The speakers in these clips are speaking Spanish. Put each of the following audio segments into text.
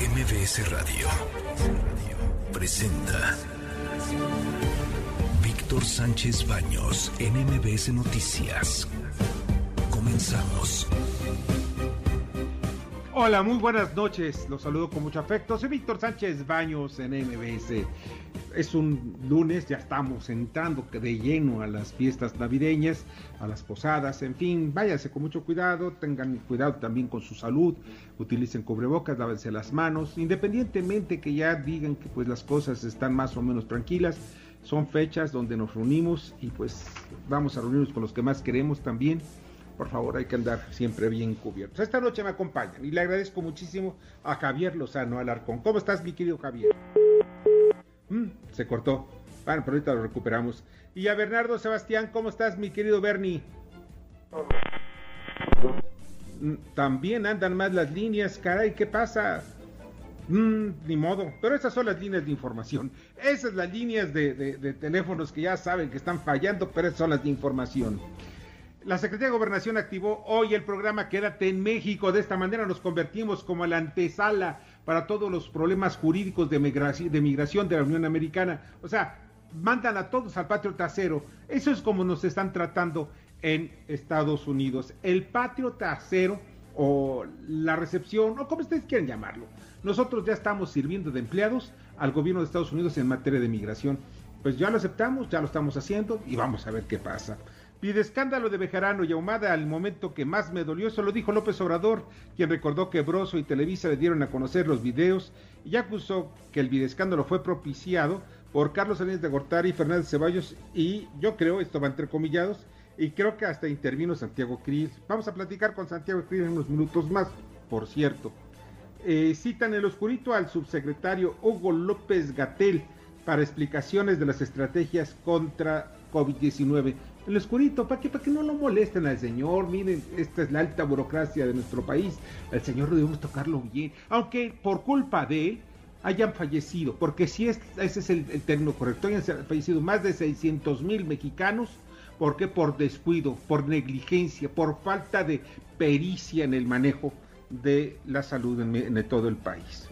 MBS Radio presenta Víctor Sánchez Baños en MBS Noticias. Comenzamos. Hola, muy buenas noches. Los saludo con mucho afecto. Soy Víctor Sánchez Baños en MBS. Es un lunes, ya estamos entrando de lleno a las fiestas navideñas, a las posadas, en fin, váyanse con mucho cuidado, tengan cuidado también con su salud, utilicen cubrebocas, lávense las manos, independientemente que ya digan que pues las cosas están más o menos tranquilas, son fechas donde nos reunimos y pues vamos a reunirnos con los que más queremos también por favor, hay que andar siempre bien cubiertos. Esta noche me acompañan y le agradezco muchísimo a Javier Lozano Alarcón. ¿Cómo estás, mi querido Javier? Mm, se cortó. Bueno, pero ahorita lo recuperamos. Y a Bernardo Sebastián, ¿cómo estás, mi querido Bernie? Mm, también andan más las líneas, caray, ¿qué pasa? Mm, ni modo, pero esas son las líneas de información. Esas las líneas de, de teléfonos que ya saben que están fallando, pero esas son las de información. La Secretaría de Gobernación activó hoy el programa Quédate en México. De esta manera nos convertimos como la antesala para todos los problemas jurídicos de migración de, la Unión Americana. O sea, mandan a todos al patio trasero. Eso es como nos están tratando en Estados Unidos. El patio trasero o la recepción, o como ustedes quieren llamarlo. Nosotros ya estamos sirviendo de empleados al gobierno de Estados Unidos en materia de migración. Pues ya lo aceptamos, ya lo estamos haciendo y vamos a ver qué pasa. Pide escándalo de Bejarano y Ahumada al momento que más me dolió, eso lo dijo López Obrador, quien recordó que Broso y Televisa le dieron a conocer los videos y acusó que el videoescándalo fue propiciado por Carlos Salinas de Gortari y Fernández Ceballos y yo creo, esto va entrecomillados, y creo que hasta intervino Santiago Cris. Vamos a platicar con Santiago Cris en unos minutos más, por cierto. Eh, citan el oscurito al subsecretario Hugo López Gatel para explicaciones de las estrategias contra COVID-19 el oscurito, para que, para que no lo molesten al señor, miren, esta es la alta burocracia de nuestro país, al señor debemos tocarlo bien, aunque por culpa de él hayan fallecido, porque si es, ese es el, término correcto, hayan fallecido más de 600 mil mexicanos, porque por descuido, por negligencia, por falta de pericia en el manejo de la salud en, en todo el país.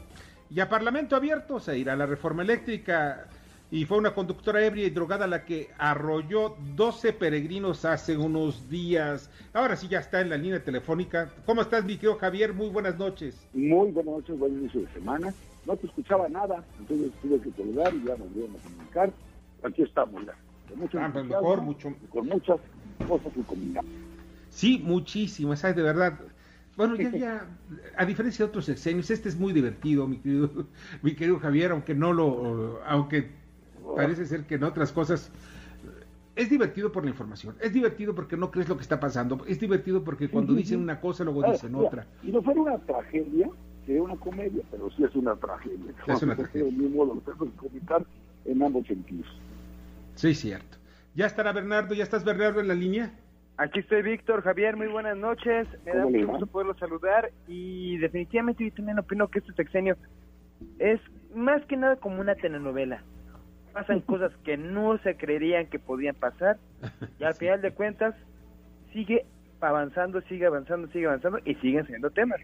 Y a Parlamento abierto se irá la reforma eléctrica y fue una conductora ebria y drogada la que arrolló 12 peregrinos hace unos días. Ahora sí ya está en la línea telefónica. ¿Cómo estás, mi querido Javier? Muy buenas noches. Muy buenas noches, buen inicio de semana. No te escuchaba nada, entonces tuve que colgar y ya volvimos a comunicar. Aquí estamos ya. Con ah, pues mejor, mucho... Con muchas cosas que combinar. Sí, muchísimas, ¿sabes? De verdad. Bueno, ya, ya, a diferencia de otros sexenios, este es muy divertido, mi querido, mi querido Javier, aunque no lo, aunque parece ser que en otras cosas es divertido por la información, es divertido porque no crees lo que está pasando, es divertido porque cuando dicen una cosa luego ah, dicen otra. Y no fuera una tragedia, sería una comedia, pero sí es una tragedia. Es una tragedia. mismo lo tenemos que comentar en ambos sentidos. Sí, cierto. ¿Ya estará Bernardo? ¿Ya estás Bernardo en la línea? Aquí estoy Víctor, Javier, muy buenas noches. Me da mucho gusto poderlo saludar y definitivamente yo también opino que este sexenio es más que nada como una telenovela pasan cosas que no se creerían que podían pasar y al final de cuentas sigue avanzando, sigue avanzando, sigue avanzando y siguen siendo temas.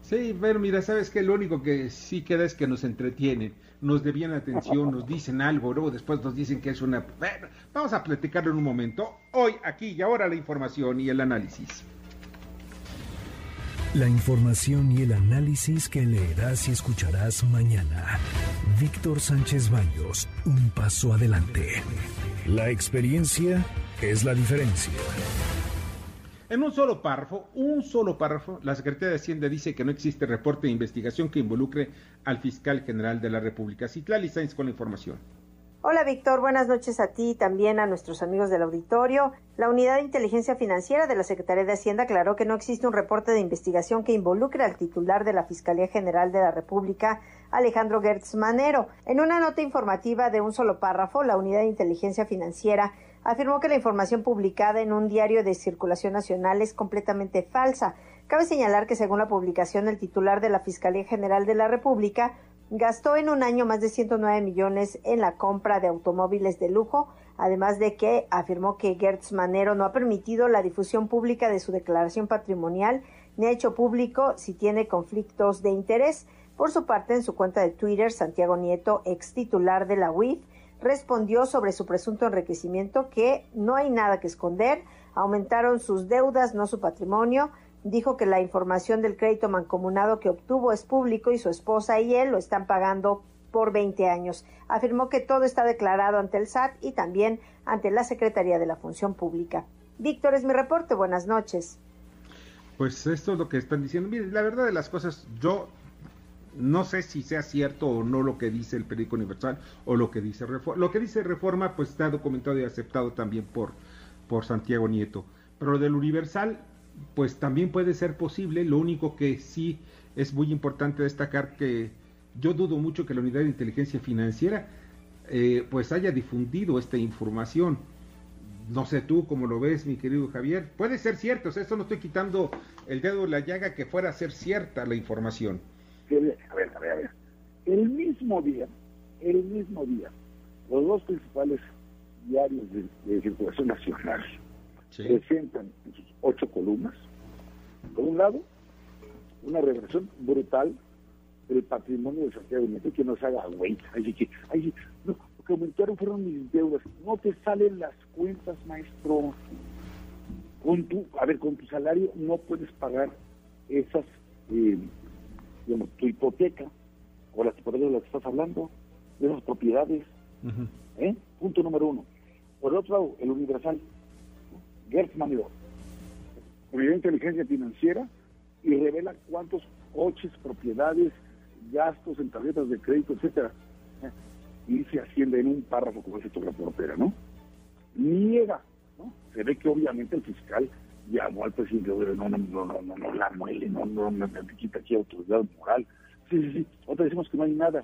Sí, pero mira, sabes que lo único que sí queda es que nos entretienen, nos debían atención, nos dicen algo, luego después nos dicen que es una... Bueno, vamos a platicarlo en un momento. Hoy, aquí y ahora la información y el análisis. La información y el análisis que leerás y escucharás mañana. Víctor Sánchez Baños, un paso adelante. La experiencia es la diferencia. En un solo párrafo, un solo párrafo, la Secretaría de Hacienda dice que no existe reporte de investigación que involucre al fiscal general de la República. Citlali Sainz con la información. Hola Víctor, buenas noches a ti y también a nuestros amigos del auditorio. La Unidad de Inteligencia Financiera de la Secretaría de Hacienda aclaró que no existe un reporte de investigación que involucre al titular de la Fiscalía General de la República, Alejandro Gertz Manero. En una nota informativa de un solo párrafo, la Unidad de Inteligencia Financiera afirmó que la información publicada en un diario de circulación nacional es completamente falsa. Cabe señalar que según la publicación, el titular de la Fiscalía General de la República gastó en un año más de 109 millones en la compra de automóviles de lujo, además de que afirmó que Gertz Manero no ha permitido la difusión pública de su declaración patrimonial ni ha hecho público si tiene conflictos de interés. Por su parte, en su cuenta de Twitter, Santiago Nieto, ex titular de la UIF, respondió sobre su presunto enriquecimiento que no hay nada que esconder, aumentaron sus deudas, no su patrimonio. Dijo que la información del crédito mancomunado que obtuvo es público y su esposa y él lo están pagando por 20 años. Afirmó que todo está declarado ante el SAT y también ante la Secretaría de la Función Pública. Víctor, es mi reporte. Buenas noches. Pues esto es lo que están diciendo. Mire, la verdad de las cosas, yo no sé si sea cierto o no lo que dice el periódico universal o lo que dice Reforma. Lo que dice Reforma pues está documentado y aceptado también por, por Santiago Nieto. Pero lo del universal pues también puede ser posible. Lo único que sí es muy importante destacar que yo dudo mucho que la unidad de inteligencia financiera eh, pues haya difundido esta información. No sé tú cómo lo ves, mi querido Javier. Puede ser cierto, o sea, esto no estoy quitando el dedo de la llaga que fuera a ser cierta la información a ver, a ver, a ver. El mismo día, el mismo día, los dos principales diarios de, circulación nacional presentan en sus ocho columnas, por un lado, una reversión brutal del patrimonio de Santiago Nieto, que nos haga güey. Así que, ay, no, lo que aumentaron fueron mis deudas. No te salen las cuentas, maestro. Con tu, a ver, con tu salario no puedes pagar esas eh, tu hipoteca o las hipotecas de las que estás hablando, de esas propiedades. ¿eh? Punto número uno. Por otro lado, el universal. Gertz Manero, Unidad de Inteligencia Financiera, y revela cuántos coches, propiedades, gastos en tarjetas de crédito, etcétera. Y se asciende en un párrafo como ese tu reportera, ¿no? Niega, ¿no? Se ve que obviamente el fiscal llamó al presidente, no, no, no, no, no, no la muele, no, no, no, me quita aquí autoridad moral. Sí, sí, sí, otra decimos que no hay nada.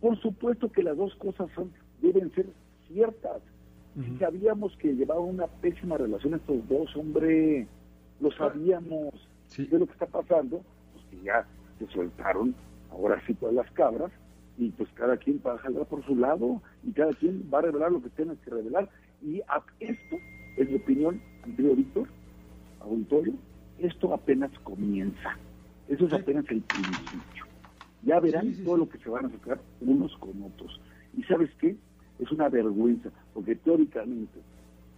Por supuesto que las dos cosas son, deben ser ciertas. Sabíamos que llevaban una pésima relación estos dos, hombre, lo sabíamos. Sí. ¿Qué es lo que está pasando? Pues que ya se soltaron, ahora sí todas las cabras, y pues cada quien va a jalar por su lado, y cada quien va a revelar lo que tenga que revelar. Y a esto, en mi opinión, Andrea Víctor, auditorio, esto apenas comienza. Eso es apenas el principio. Ya verán todo lo que se van a sacar unos con otros. ¿Y sabes qué? Es una vergüenza, porque teóricamente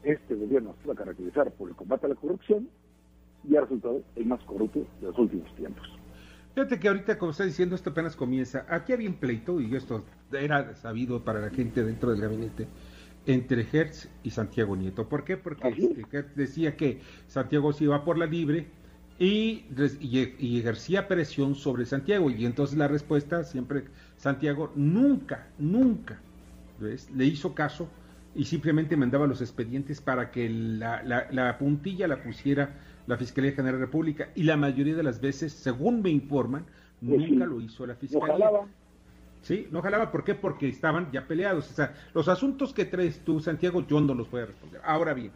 este gobierno se va a caracterizar por el combate a la corrupción y ha resultado el más corrupto de los últimos tiempos. Fíjate que ahorita, como está diciendo, esto apenas comienza. Aquí había un pleito, y esto era sabido para la gente dentro del gabinete, entre Hertz y Santiago Nieto. ¿Por qué? Porque Hertz decía que Santiago se iba por la libre y, y, ejercía presión sobre Santiago. Y entonces la respuesta siempre, Santiago nunca, nunca le hizo caso y simplemente mandaba los expedientes para que la, la, puntilla la pusiera la Fiscalía General de la República. Y la mayoría de las veces, según me informan, pues nunca lo hizo la Fiscalía. Sí, no jalaba, ¿por qué? Porque estaban ya peleados. O sea, los asuntos que traes tú, Santiago, yo no los voy a responder. Ahora bien,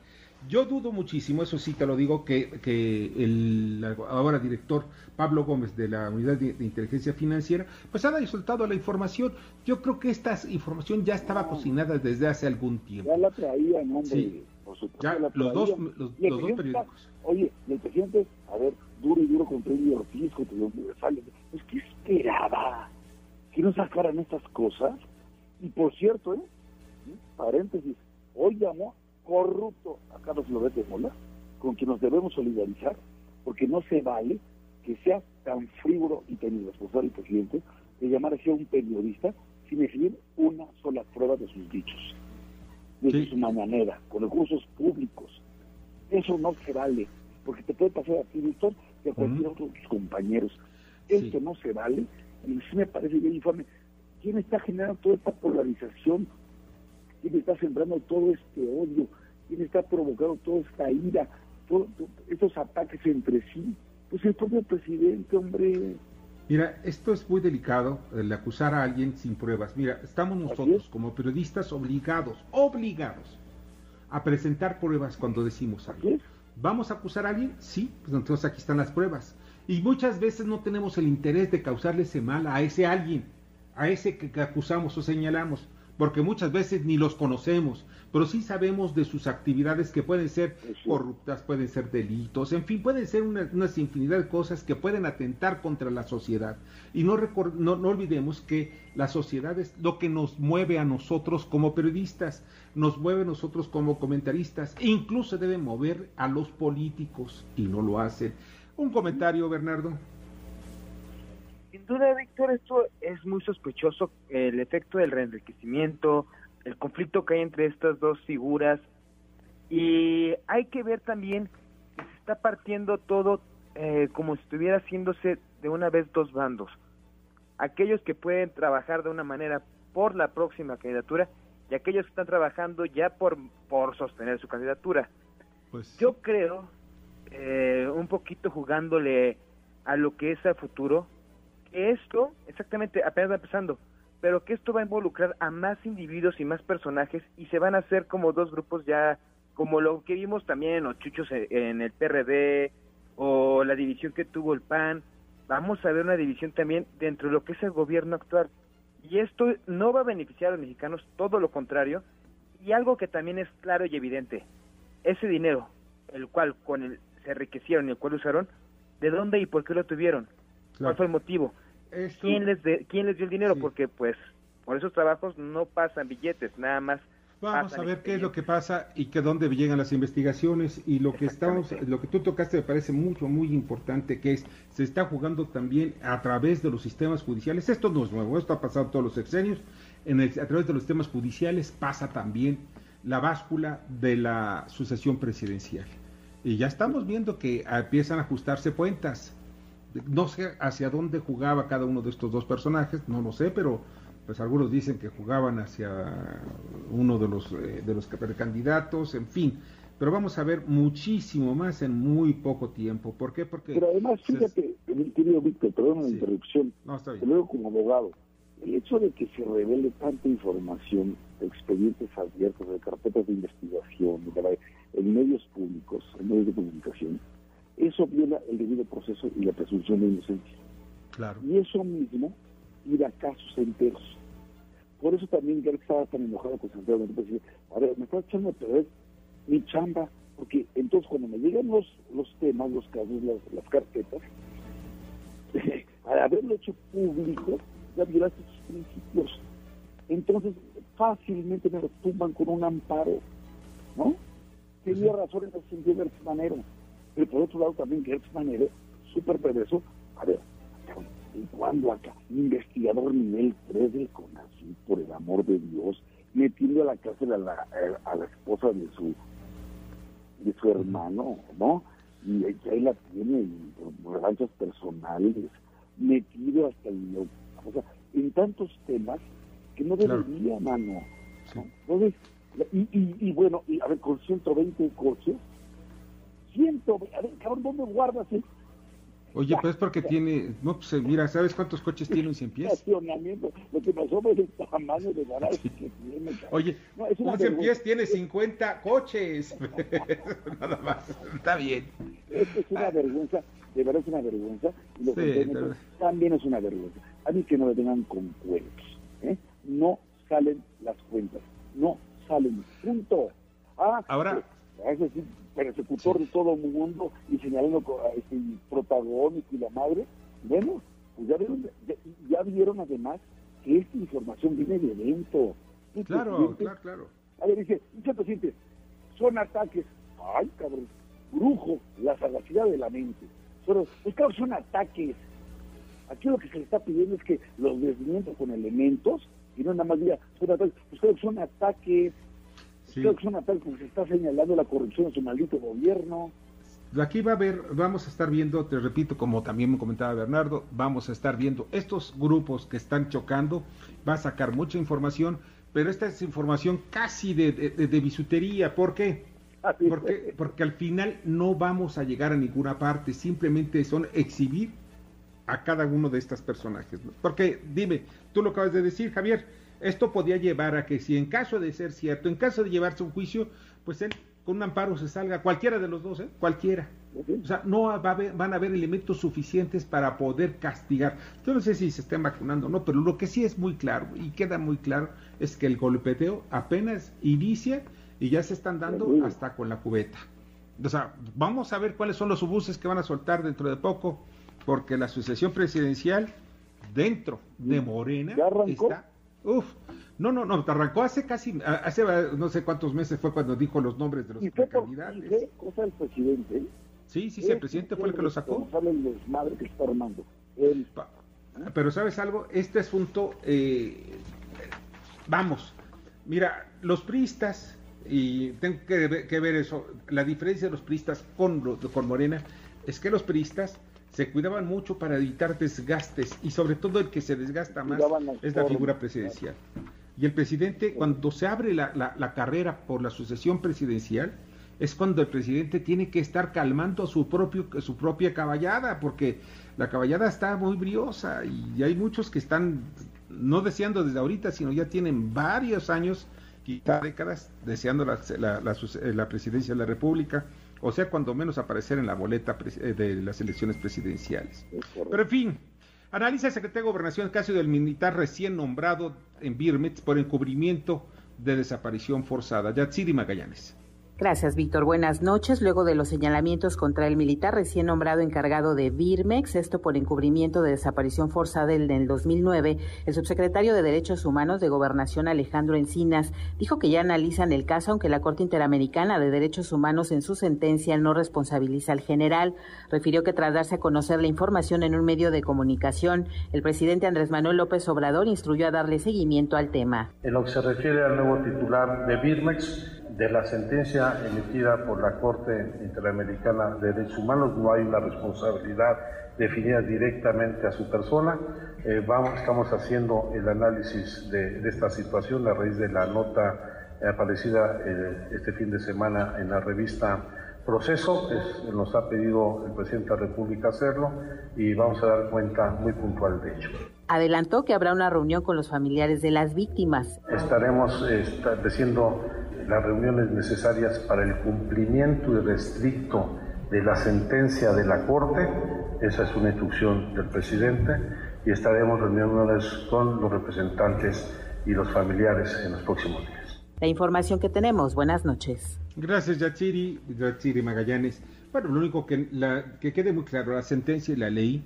yo dudo muchísimo, eso sí te lo digo, que, que el ahora director Pablo Gómez de la Unidad de, Inteligencia Financiera, pues haya soltado la información. Yo creo que esta información ya estaba cocinada desde hace algún tiempo. Ya la traían, hombre, sí. Por supuesto. Ya, los dos, los, dos periódicos. oye, el presidente, a ver, duro y duro contra el Ortiz, contra los universales, pues ¿qué esperaba? que no sacaran estas cosas. Y por cierto, ¿eh? paréntesis, hoy llamó corrupto a Carlos Lobete Mola, con quien nos debemos solidarizar, porque no se vale que sea tan frívolo y tan irresponsable el presidente de llamar así a un periodista sin exhibir una sola prueba de sus dichos, de su mañanera, con recursos públicos. Eso no se vale, porque te puede pasar a ti, Víctor, y a cualquier otro de tus compañeros. Esto no se vale y sí me parece bien informe. ¿Quién está generando toda esta polarización? ¿Quién está sembrando todo este odio? ¿Quién está provocando toda esta ira? Todos estos ataques entre sí. Pues el propio presidente, hombre. Mira, esto es muy delicado, el acusar a alguien sin pruebas. Mira, estamos nosotros como periodistas obligados, obligados a presentar pruebas cuando decimos algo. ¿Vamos a acusar a alguien? Sí, pues entonces aquí están las pruebas. Y muchas veces no tenemos el interés de causarle ese mal a ese alguien, a ese que, acusamos o señalamos. Porque muchas veces ni los conocemos, pero sí sabemos de sus actividades que pueden ser corruptas, pueden ser delitos, en fin, pueden ser una, infinidad de cosas que pueden atentar contra la sociedad. Y no, no, no olvidemos que la sociedad es lo que nos mueve a nosotros como periodistas, nos mueve a nosotros como comentaristas, e incluso debe mover a los políticos y no lo hacen. Un comentario, Bernardo. Sin duda, Víctor, esto es muy sospechoso, el efecto del reenriquecimiento, el conflicto que hay entre estas dos figuras, y hay que ver también que se está partiendo todo eh, como si estuviera haciéndose de una vez dos bandos. Aquellos que pueden trabajar de una manera por la próxima candidatura y aquellos que están trabajando ya por, por sostener su candidatura. Pues... Yo creo, eh, un poquito jugándole a lo que es el futuro, esto, exactamente, apenas va empezando, pero que esto va a involucrar a más individuos y más personajes y se van a hacer como dos grupos ya, como lo que vimos también en los chuchos en el PRD o la división que tuvo el PAN. Vamos a ver una división también dentro de lo que es el gobierno actual. Y esto no va a beneficiar a los mexicanos, todo lo contrario. Y algo que también es claro y evidente, ese dinero, el cual con el se enriquecieron y el cual usaron, ¿de dónde y por qué lo tuvieron? ¿Cuál fue el motivo? ¿Quién, les ¿Quién les dio el dinero? Porque pues por esos trabajos no pasan billetes, nada más. Vamos a ver qué es lo que pasa y que dónde llegan las investigaciones y lo que estamos, lo que tú tocaste me parece mucho, muy importante, que es, se está jugando también a través de los sistemas judiciales. Esto no es nuevo, esto ha pasado todos los sexenios. En a través de los sistemas judiciales pasa también la báscula de la sucesión presidencial. Y ya estamos viendo que empiezan a ajustarse cuentas no sé hacia dónde jugaba cada uno de estos dos personajes, no lo sé, pero pues algunos dicen que jugaban hacia uno de los eh, de los candidatos, en fin. Pero vamos a ver muchísimo más en muy poco tiempo. ¿Por qué? Porque pero además fíjate, mi querido Víctor, perdón la interrupción. No, está bien. Luego como abogado, el hecho de que se revele tanta información, expedientes abiertos, de carpetas de investigación, en medios públicos, en medios de comunicación, eso viola el debido proceso y la presunción de inocencia. Claro. Y eso mismo ir a casos enteros. Por eso también yo estaba tan enojado con Santiago, decía, a ver, me está echando a perder mi chamba, porque entonces cuando me llegan los, los temas, los casos, las, carpetas, al haberlo hecho público, ya violaste sus principios. Entonces, fácilmente me lo tumban con un amparo, ¿no? Tenía razón en el sentido de manera pero por otro lado también que es manera súper perverso, a ver, ¿y cuándo acá? Investigador nivel 3 del CONACYT, por el amor de Dios, metiendo a la cárcel a la, a la esposa de su de su hermano, ¿no? Y ahí la tiene, y revanchas personales, metido hasta el... O sea, en tantos temas que no debería, mano. Entonces, y, y, y, bueno, y, a ver, con 120 coches, siento, a ver, cabrón, ¿dónde guardas Oye, pues porque tiene, no, pues eh, mira, ¿sabes cuántos coches tiene un 100 pies? Lo que pasó fue el tamaño de garaje que tiene. Oye, un 100 pies tiene 50 coches. Nada más, está bien. Esto es una vergüenza, de verdad es una vergüenza. Y que también es una vergüenza. A mí que no me tengan con cuentos. ¿eh? No salen las cuentas, no salen, punto. Ah, Ahora, es decir, persecutor de todo el mundo y señalando este, protagónico y la madre, bueno, pues ya vieron, ya, vieron además que esta información viene de dentro. Claro, claro, claro. A ver, dice, dice presidente, son ataques, ay cabrón, brujo, la sagacidad de la mente. Pero, pues claro, son ataques. Aquí lo que se le está pidiendo es que los desmientos con elementos y no nada más diga, son ataques, pues claro, son ataques Creo que es una tal se está señalando la corrupción de su maldito gobierno. Aquí va a haber, vamos a estar viendo, te repito, como también me comentaba Bernardo, vamos a estar viendo estos grupos que están chocando, va a sacar mucha información, pero esta es información casi de, de, bisutería, ¿por qué? Porque, porque al final no vamos a llegar a ninguna parte, simplemente son exhibir a cada uno de estos personajes. Porque dime, tú lo acabas de decir, Javier, esto podía llevar a que si en caso de ser cierto, en caso de llevarse un juicio, pues él con un amparo se salga, cualquiera de los dos, ¿eh? cualquiera. O sea, no va a van a haber elementos suficientes para poder castigar. Yo no sé si se estén vacunando o no, pero lo que sí es muy claro y queda muy claro es que el golpeteo apenas inicia y ya se están dando hasta con la cubeta. O sea, vamos a ver cuáles son los obuses que van a soltar dentro de poco, porque la sucesión presidencial dentro de Morena está... Uf, no, no, no, te arrancó hace casi, hace no sé cuántos meses fue cuando dijo los nombres de los candidatos. ¿Y cosa el presidente? Sí, sí, sí, el presidente fue el que lo sacó. que está armando. Pero ¿sabes algo? Este asunto, eh, vamos, mira, los priistas, y tengo que, que, ver eso, la diferencia de los priistas con, con Morena es que los priistas se cuidaban mucho para evitar desgastes y sobre todo el que se desgasta más es la figura presidencial. Y el presidente, cuando se abre la, carrera por la sucesión presidencial, es cuando el presidente tiene que estar calmando a su, propio, su propia caballada, porque la caballada está muy briosa y hay muchos que están no deseando desde ahorita, sino ya tienen varios años, quizá décadas, deseando la, la presidencia de la República o sea, cuando menos aparecer en la boleta eh, de las elecciones presidenciales. Pero en fin, analiza el secretario de Gobernación el caso del militar recién nombrado en Birmitz por encubrimiento de desaparición forzada. Yatsiri Magallanes. Gracias, Víctor. Buenas noches. Luego de los señalamientos contra el militar recién nombrado encargado de Birmex, esto por encubrimiento de desaparición forzada en el 2009, el subsecretario de Derechos Humanos de Gobernación Alejandro Encinas dijo que ya analizan el caso, aunque la Corte Interamericana de Derechos Humanos en su sentencia no responsabiliza al general. Refirió que tras darse a conocer la información en un medio de comunicación, el presidente Andrés Manuel López Obrador instruyó a darle seguimiento al tema. En lo que se refiere al nuevo titular de Birmex, de la sentencia emitida por la Corte Interamericana de Derechos Humanos, no hay una responsabilidad definida directamente a su persona. Eh, vamos, estamos haciendo el análisis de, esta situación a raíz de la nota aparecida eh, este fin de semana en la revista Proceso. nos ha pedido el presidente de la República hacerlo y vamos a dar cuenta muy puntual de ello. Adelantó que habrá una reunión con los familiares de las víctimas. Estaremos eh, estableciendo las reuniones necesarias para el cumplimiento irrestricto de la sentencia de la Corte, esa es una instrucción del presidente, y estaremos reuniéndonos con los representantes y los familiares en los próximos días. La información que tenemos, buenas noches. Gracias, Yachiri, Yachiri Magallanes. Bueno, lo único que, la, que quede muy claro, la sentencia y la ley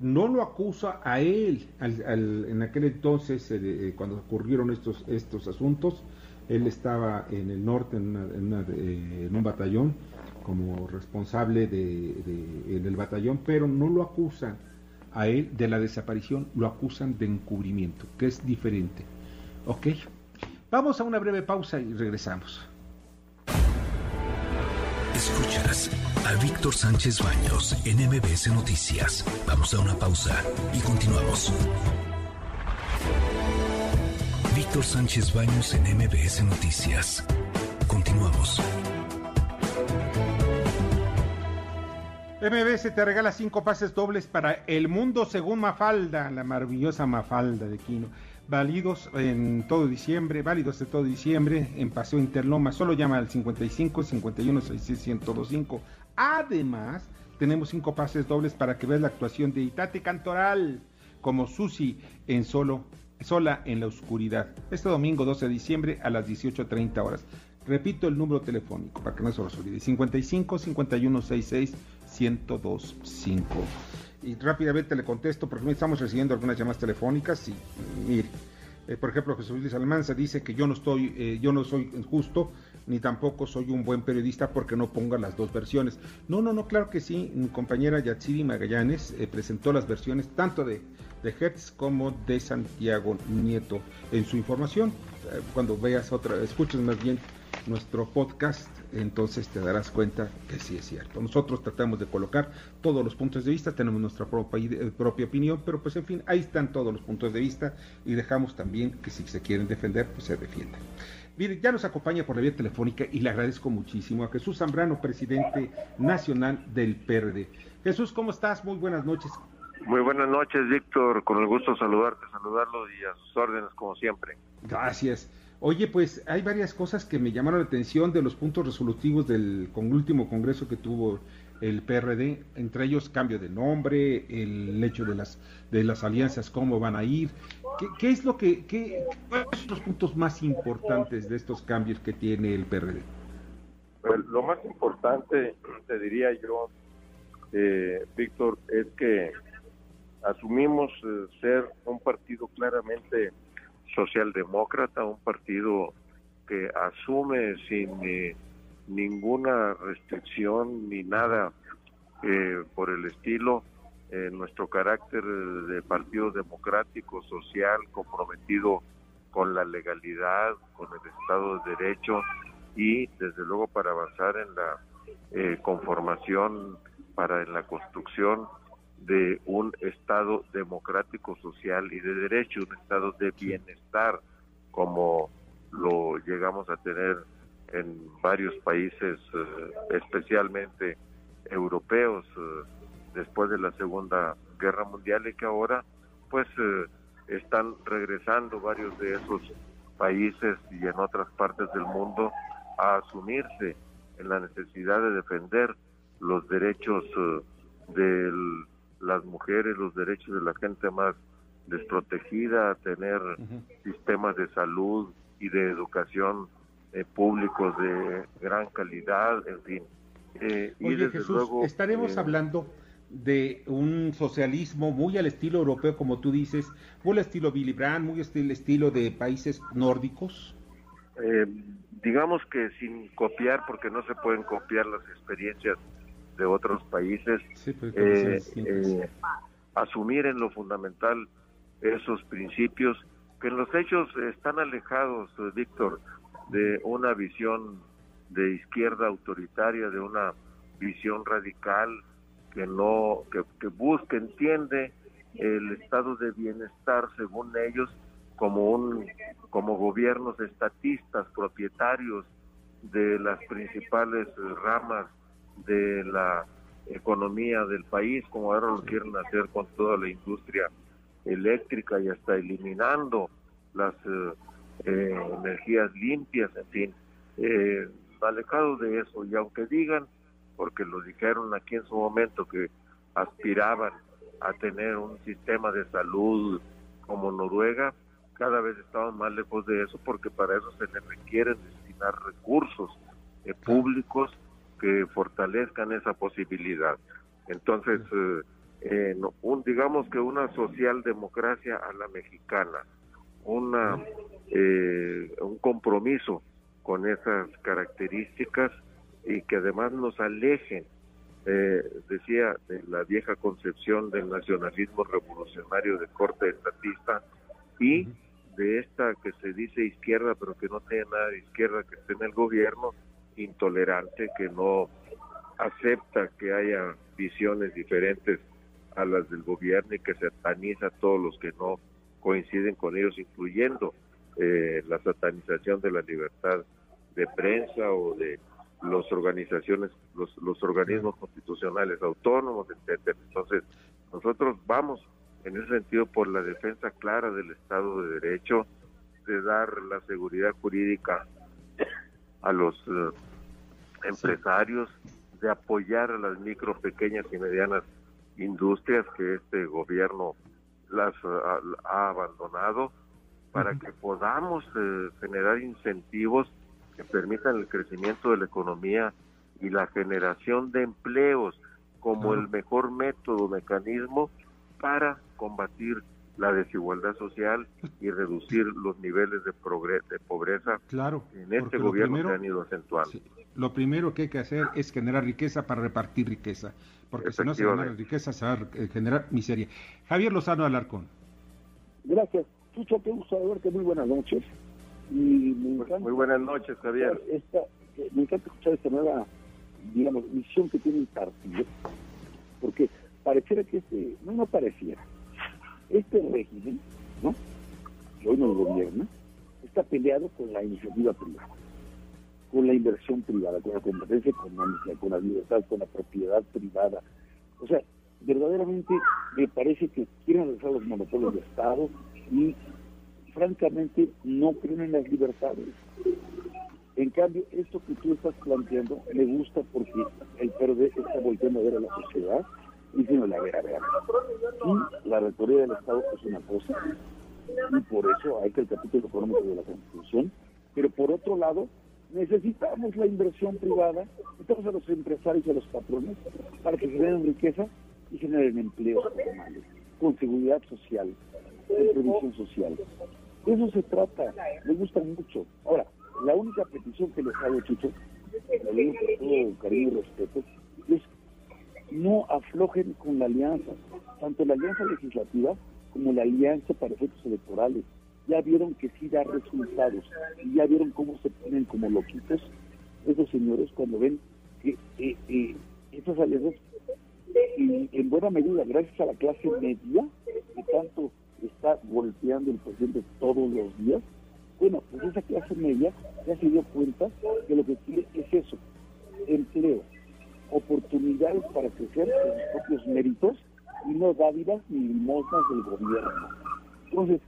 no lo acusa a él en aquel entonces, eh, cuando ocurrieron estos, estos asuntos, él estaba en el norte en, eh, un batallón como responsable de, del batallón, pero no lo acusan a él de la desaparición, lo acusan de encubrimiento, que es diferente. ¿Ok? Vamos a una breve pausa y regresamos. Escuchas a Víctor Sánchez Baños en MBS Noticias. Vamos a una pausa y continuamos. Víctor Sánchez Baños en MBS Noticias. Continuamos. MBS te regala cinco pases dobles para El Mundo según Mafalda, la maravillosa Mafalda de Quino. Válidos en todo diciembre, válidos de todo diciembre en Paseo Interloma. Solo llama al 55 51 66 1025. Además, tenemos cinco pases dobles para que veas la actuación de Itate Cantoral como Susi en solo sola en la oscuridad. Este domingo 12 de diciembre a las 18.30 horas. Repito el número telefónico para que no se los olvide. 55 51 66 1025. Y rápidamente le contesto porque estamos recibiendo algunas llamadas telefónicas y mire, eh, por ejemplo, Jesús Luis Almanza dice que yo no estoy, eh, yo no soy justo, ni tampoco soy un buen periodista porque no ponga las dos versiones. No, no, no, claro que sí. Mi compañera Yatsiri Magallanes eh, presentó las versiones tanto de de Hertz como de Santiago Nieto en su información. Eh, cuando veas otra, escuches más bien nuestro podcast, entonces te darás cuenta que sí es cierto. Nosotros tratamos de colocar todos los puntos de vista, tenemos nuestra propia, eh, propia opinión, pero pues en fin, ahí están todos los puntos de vista y dejamos también que si se quieren defender, pues se defiendan. Mire, ya nos acompaña por la vía telefónica y le agradezco muchísimo a Jesús Zambrano, presidente nacional del PRD. Jesús, ¿cómo estás? Muy buenas noches. Muy buenas noches, Víctor. Con el gusto de saludarte, saludarlo y a sus órdenes, como siempre. Gracias. Oye, pues hay varias cosas que me llamaron la atención de los puntos resolutivos del con último congreso que tuvo el PRD, entre ellos cambio de nombre, el hecho de las de las alianzas, cómo van a ir. ¿Qué, es lo que, qué, cuáles son los puntos más importantes de estos cambios que tiene el PRD? Pues, lo más importante, te diría yo, eh, Víctor, es que asumimos eh, ser un partido claramente socialdemócrata, un partido que asume sin eh, ninguna restricción ni nada eh, por el estilo. Nuestro carácter de partido democrático, social, comprometido con la legalidad, con el Estado de Derecho y desde luego para avanzar en la conformación, para en la construcción de un Estado democrático, social y de derecho, un Estado de bienestar, como lo llegamos a tener en varios países, eh, especialmente europeos, eh, después de la Segunda Guerra Mundial y que ahora pues eh, están regresando varios de esos países y en otras partes del mundo a asumirse en la necesidad de defender los derechos del las mujeres, los derechos de la gente más desprotegida, tener sistemas de salud y de educación eh, públicos de gran calidad, en fin. Eh, y desde luego, estaremos eh, hablando de un socialismo muy al estilo europeo, como tú dices, muy al estilo Willy Brandt, muy al estilo de países nórdicos. digamos que sin copiar, porque no se pueden copiar las experiencias de otros países, eh, eh, asumir en lo fundamental esos principios que en los hechos están alejados, eh, Víctor, de una visión de izquierda autoritaria, de una visión radical que no que, que busca, entiende el estado de bienestar según ellos como un como gobiernos estatistas propietarios de las principales ramas de la economía del país, como ahora lo quieren hacer con toda la industria eléctrica y hasta eliminando las eh, eh, energías limpias, en fin, eh, alejado de eso. Y aunque digan, porque lo dijeron aquí en su momento, que aspiraban a tener un sistema de salud como Noruega, cada vez estamos más lejos de eso porque para eso se les requieren destinar recursos públicos que fortalezcan esa posibilidad. Entonces, eh, eh, un, digamos que una socialdemocracia a la mexicana, una, eh, un compromiso con esas características y que además nos alejen, decía, de la vieja concepción del nacionalismo revolucionario de corte estatista y de esta que se dice izquierda pero que no tiene nada de izquierda que esté en el gobierno intolerante, que no acepta que haya visiones diferentes a las del gobierno y que sataniza a todos los que no coinciden con ellos, incluyendo eh, la satanización de la libertad de prensa o de las organizaciones, los, los organismos constitucionales autónomos, etcétera. Entonces, nosotros vamos en ese sentido por la defensa clara del Estado de Derecho, de dar la seguridad jurídica a los eh, empresarios, de apoyar a las micro, pequeñas y medianas industrias que este gobierno las eh, ha, abandonado para que podamos eh, generar incentivos que permitan el crecimiento de la economía y la generación de empleos como el mejor método, mecanismo para combatir la desigualdad social y reducir los niveles de, de pobreza claro, en este gobierno que han ido acentuando. lo primero que hay que hacer es generar riqueza para repartir riqueza, porque si no se genera riqueza se va a generar miseria. Javier Lozano Alarcón. Gracias. Chucho, qué gusto verte, muy buenas noches. Y muy buenas noches, Javier. Esta, eh, me encanta escuchar esta nueva, digamos, misión que tiene el partido, porque pareciera que este, no, no pareciera, este régimen, ¿no? que hoy nos gobierna, está peleado con la iniciativa privada, con la inversión privada, con la competencia económica, con la libertad, con la propiedad privada. O sea, verdaderamente me parece que quieren alzar los monopolios de Estado y francamente no creen en las libertades. En cambio, esto que tú estás planteando me gusta porque el PRD está volviendo a ver a la sociedad y diciendo, a ver, a ver, y la rectoría del Estado es una cosa, y por eso hay que el capítulo económico de la Constitución, pero por otro lado, necesitamos la inversión privada, necesitamos a los empresarios y a los patrones para que generen riqueza y generen empleos formales, con seguridad social, con previsión social. De eso se trata, me gusta mucho. Ahora, la única petición que les hago, Chucho, con todo cariño y respeto, es no aflojen con la alianza, tanto la alianza legislativa como la alianza para efectos electorales. Ya vieron que sí da resultados y ya vieron cómo se ponen como loquitos esos señores cuando ven que eh, eh, esas alianzas, en buena medida, gracias a la clase media, que tanto está golpeando el presidente todos los días, bueno, pues esa clase media ya se dio cuenta que lo que quiere es eso, empleo, oportunidades para crecer con sus propios méritos y no dádivas ni limosnas del gobierno. Entonces,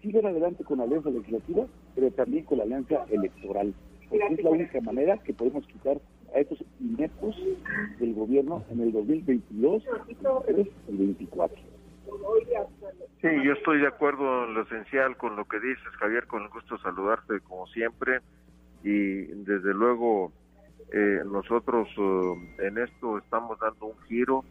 siguen adelante con la alianza legislativa, pero también con la alianza electoral, porque es la única manera que podemos quitar a estos ineptos del gobierno en el 2022, 2023 y 2024. Sí, yo estoy de acuerdo en lo esencial con lo que dices, Javier, con el gusto saludarte como siempre. Y desde luego eh, nosotros eh, en esto estamos dando un giro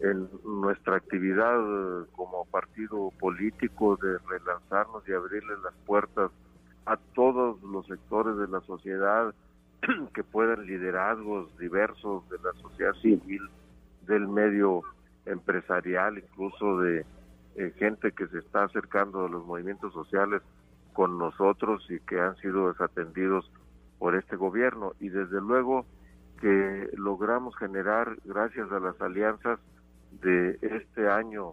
en nuestra actividad eh, como partido político de relanzarnos y abrirle las puertas a todos los sectores de la sociedad que puedan liderazgos diversos de la sociedad civil, del medio empresarial, incluso de eh, gente que se está acercando a los movimientos sociales con nosotros y que han sido desatendidos por este gobierno. Y desde luego que logramos generar, gracias a las alianzas de este año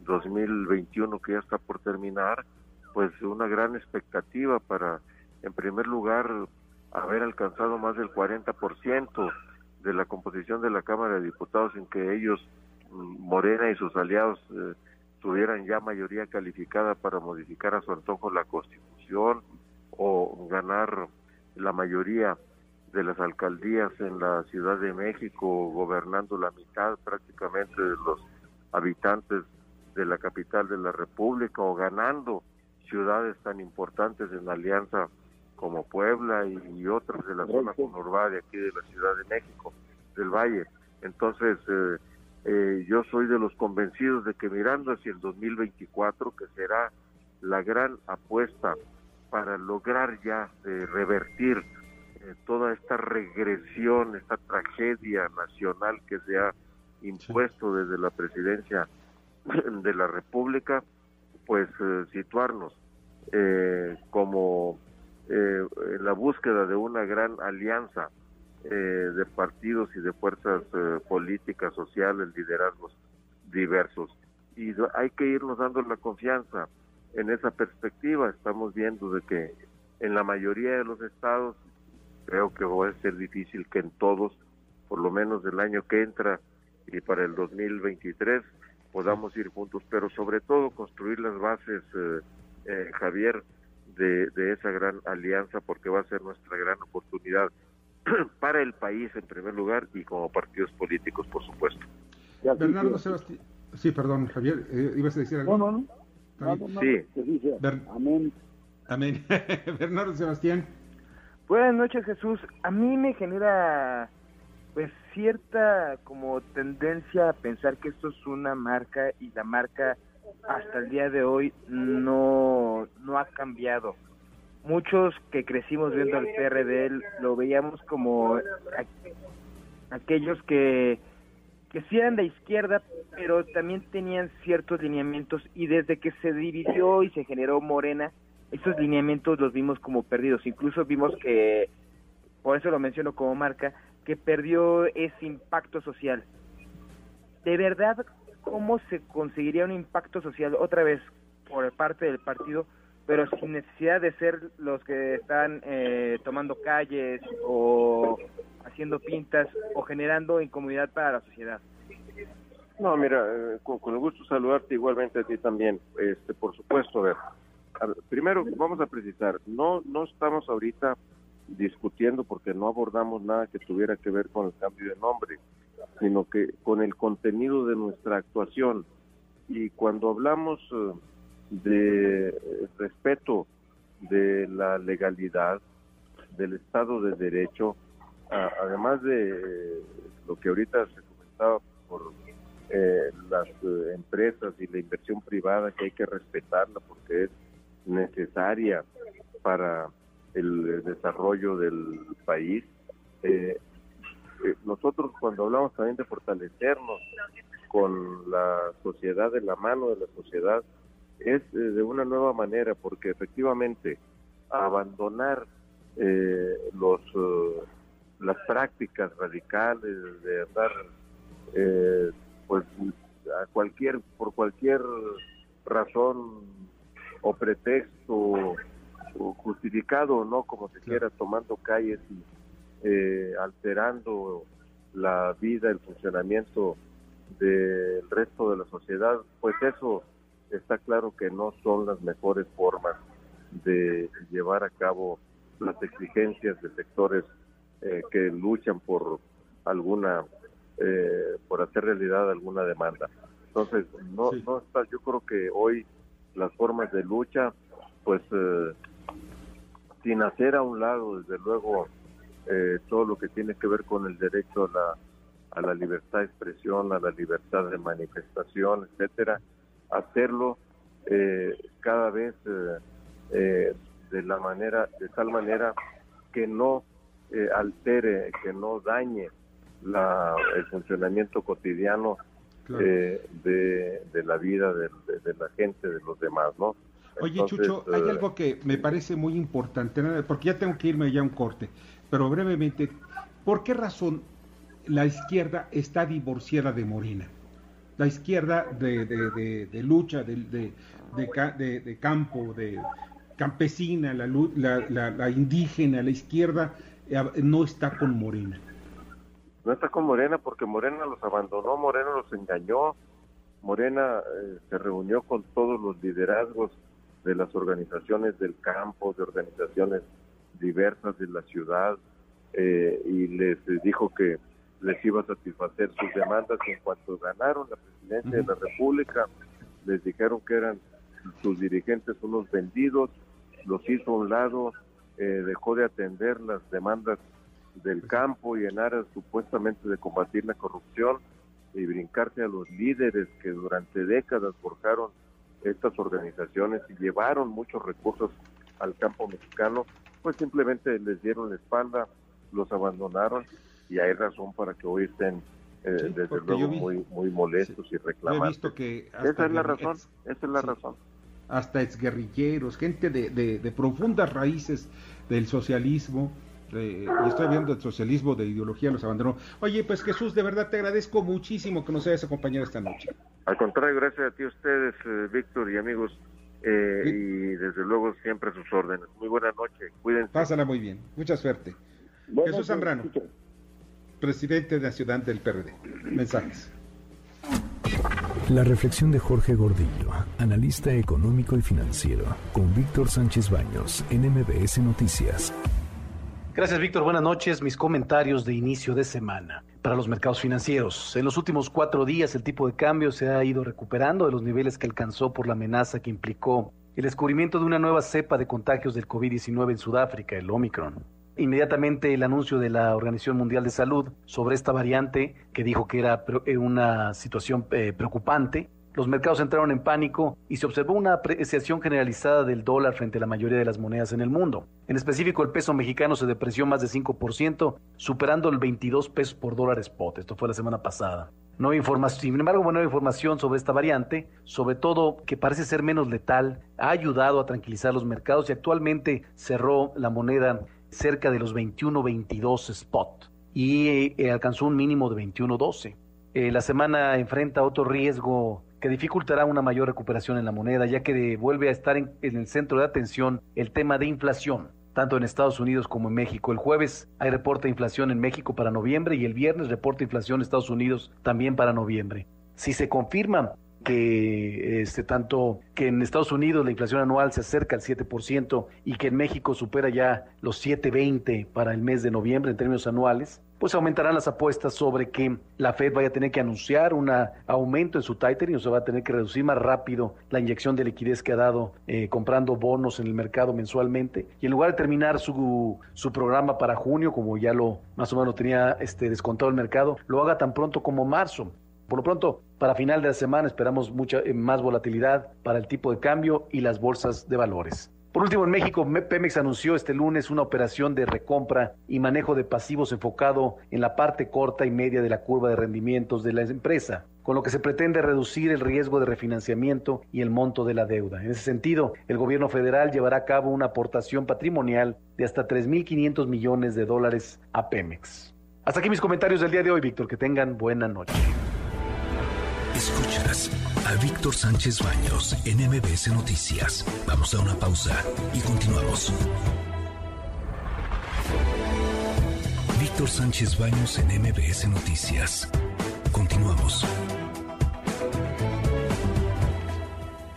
2021 que ya está por terminar, pues una gran expectativa para, en primer lugar, haber alcanzado más del 40% de la composición de la Cámara de Diputados en que ellos Morena y sus aliados eh, tuvieran ya mayoría calificada para modificar a su antojo la Constitución o ganar la mayoría de las alcaldías en la Ciudad de México, gobernando la mitad prácticamente de los habitantes de la capital de la República o ganando ciudades tan importantes en alianza como Puebla y, otras de la zona conurbada de aquí de la Ciudad de México, del Valle. Entonces, eh, eh, yo soy de los convencidos de que mirando hacia el 2024, que será la gran apuesta para lograr ya eh, revertir eh, toda esta regresión, esta tragedia nacional que se ha impuesto desde la presidencia de la República, pues situarnos como en la búsqueda de una gran alianza eh, de partidos y de fuerzas eh, políticas, sociales, liderazgos diversos. Y hay que irnos dando la confianza en esa perspectiva. Estamos viendo de que en la mayoría de los estados, creo que va a ser difícil que en todos, por lo menos del año que entra y para el 2023, podamos ir juntos, pero sobre todo construir las bases, eh, Javier, de, de esa gran alianza, porque va a ser nuestra gran oportunidad para el país en primer lugar y como partidos políticos, por supuesto. Bernardo Sebastián. Sí, perdón, Javier, eh, ibas a decir algo. No, no, no. sí. Amén. Amén. Bernardo Sebastián. Buenas noches, Jesús. A mí me genera pues cierta como tendencia a pensar que esto es una marca y la marca hasta el día de hoy no, no ha cambiado muchos que crecimos viendo al PRD lo veíamos como aquellos que que sí eran de izquierda, pero también tenían ciertos lineamientos y desde que se dividió y se generó Morena, esos lineamientos los vimos como perdidos. Incluso vimos que, por eso lo menciono como marca, que perdió ese impacto social. De verdad, ¿cómo se conseguiría un impacto social otra vez por parte del partido? Pero sin necesidad de ser los que están eh, tomando calles o haciendo pintas o generando incomodidad para la sociedad. No, mira, eh, con, el gusto saludarte igualmente a ti también. Este, por supuesto, a ver, primero vamos a precisar, no no estamos ahorita discutiendo porque no abordamos nada que tuviera que ver con el cambio de nombre, sino que con el contenido de nuestra actuación. Y cuando hablamos eh, de respeto de la legalidad, del Estado de Derecho, además de lo que ahorita se comentaba por eh, las eh, empresas y la inversión privada que hay que respetarla porque es necesaria para el desarrollo del país. Eh, nosotros cuando hablamos también de fortalecernos con la sociedad, de la mano de la sociedad, es de una nueva manera porque efectivamente abandonar los las prácticas radicales de andar eh, pues a cualquier por cualquier razón o pretexto o justificado no como se quiera tomando calles y eh, alterando la vida el funcionamiento del resto de la sociedad pues eso está claro que no son las mejores formas de llevar a cabo las exigencias de sectores eh, que luchan por alguna, eh, por hacer realidad alguna demanda. Entonces, no, no está, yo creo que hoy las formas de lucha, pues, eh, sin hacer a un lado, desde luego, todo lo que tiene que ver con el derecho a la, a la libertad de expresión, a la libertad de manifestación, etcétera, hacerlo cada vez de la manera, de tal manera que no eh, altere, que no dañe la, el funcionamiento cotidiano eh, de, la vida de, la gente, de los demás, ¿no? Oye, Chucho, hay eh, algo que me parece muy importante, porque ya tengo que irme ya a un corte, pero brevemente, ¿por qué razón la izquierda está divorciada de Morena? La izquierda de, de lucha, de, de, campo, de campesina, la, la, la indígena, la izquierda eh, no está con Morena. No está con Morena porque Morena los abandonó, Morena los engañó, Morena eh, se reunió con todos los liderazgos de las organizaciones del campo, de organizaciones diversas de la ciudad, eh, y les dijo que les iba a satisfacer sus demandas. En cuanto ganaron la presidencia de la República, les dijeron que eran sus dirigentes unos vendidos, los hizo a un lado, eh, dejó de atender las demandas del campo y en aras supuestamente de combatir la corrupción y brincarse a los líderes que durante décadas forjaron estas organizaciones y llevaron muchos recursos al campo mexicano, pues simplemente les dieron la espalda, los abandonaron y hay razón para que hoy estén eh, desde luego muy muy molestos y reclamando. esa es la razón, esa es la razón hasta exguerrilleros, gente de, de, profundas raíces del socialismo. y estoy viendo el socialismo de ideología los abandonó. Oye, pues Jesús, de verdad te agradezco muchísimo que nos hayas acompañado esta noche. Al contrario, gracias a ti, ustedes, eh, Víctor y amigos, eh, y desde luego siempre a sus órdenes. Muy buena noche, cuídense. Pásala muy bien, mucha suerte. Jesús Zambrano, presidente de la ciudad del PRD. Mensajes. La reflexión de Jorge Gordillo, analista económico y financiero, con Víctor Sánchez Baños, en MBS Noticias. Gracias, Víctor. Buenas noches. Mis comentarios de inicio de semana para los mercados financieros. En los últimos cuatro días, el tipo de cambio se ha ido recuperando de los niveles que alcanzó por la amenaza que implicó el descubrimiento de una nueva cepa de contagios del COVID-19 en Sudáfrica, el Omicron. Inmediatamente el anuncio de la Organización Mundial de Salud sobre esta variante que dijo que era eh, una situación eh, preocupante, los mercados entraron en pánico y se observó una apreciación generalizada del dólar frente a la mayoría de las monedas en el mundo. En específico, el peso mexicano se depreció más de 5%, superando el 22 pesos por dólar spot. Esto fue la semana pasada. No hay información, sin embargo, hay información sobre esta variante, sobre todo que parece ser menos letal, ha ayudado a tranquilizar los mercados y actualmente cerró la moneda cerca de los 21-22 spot y eh, alcanzó un mínimo de 21-12. Eh, la semana enfrenta otro riesgo que dificultará una mayor recuperación en la moneda, ya que vuelve a estar en, el centro de atención el tema de inflación, tanto en Estados Unidos como en México. El jueves hay reporte de inflación en México para noviembre y el viernes reporte de inflación en Estados Unidos también para noviembre. Si se confirma que este, tanto que en Estados Unidos la inflación anual se acerca al 7% y que en México supera ya los 7.20 para el mes de noviembre en términos anuales, pues aumentarán las apuestas sobre que la Fed vaya a tener que anunciar un aumento en su tightening o se va a tener que reducir más rápido la inyección de liquidez que ha dado eh, comprando bonos en el mercado mensualmente. Y en lugar de terminar su, su programa para junio, como ya lo más o menos tenía este, descontado el mercado, lo haga tan pronto como marzo. Por lo pronto, para final de la semana esperamos mucha eh, más volatilidad para el tipo de cambio y las bolsas de valores. Por último, en México, Pemex anunció este lunes una operación de recompra y manejo de pasivos enfocado en la parte corta y media de la curva de rendimientos de la empresa, con lo que se pretende reducir el riesgo de refinanciamiento y el monto de la deuda. En ese sentido, el gobierno federal llevará a cabo una aportación patrimonial de hasta 3.500 millones de dólares a Pemex. Hasta aquí mis comentarios del día de hoy, Víctor. Que tengan buena noche. A Víctor Sánchez Baños en MBS Noticias. Vamos a una pausa y continuamos. Víctor Sánchez Baños en MBS Noticias. Continuamos.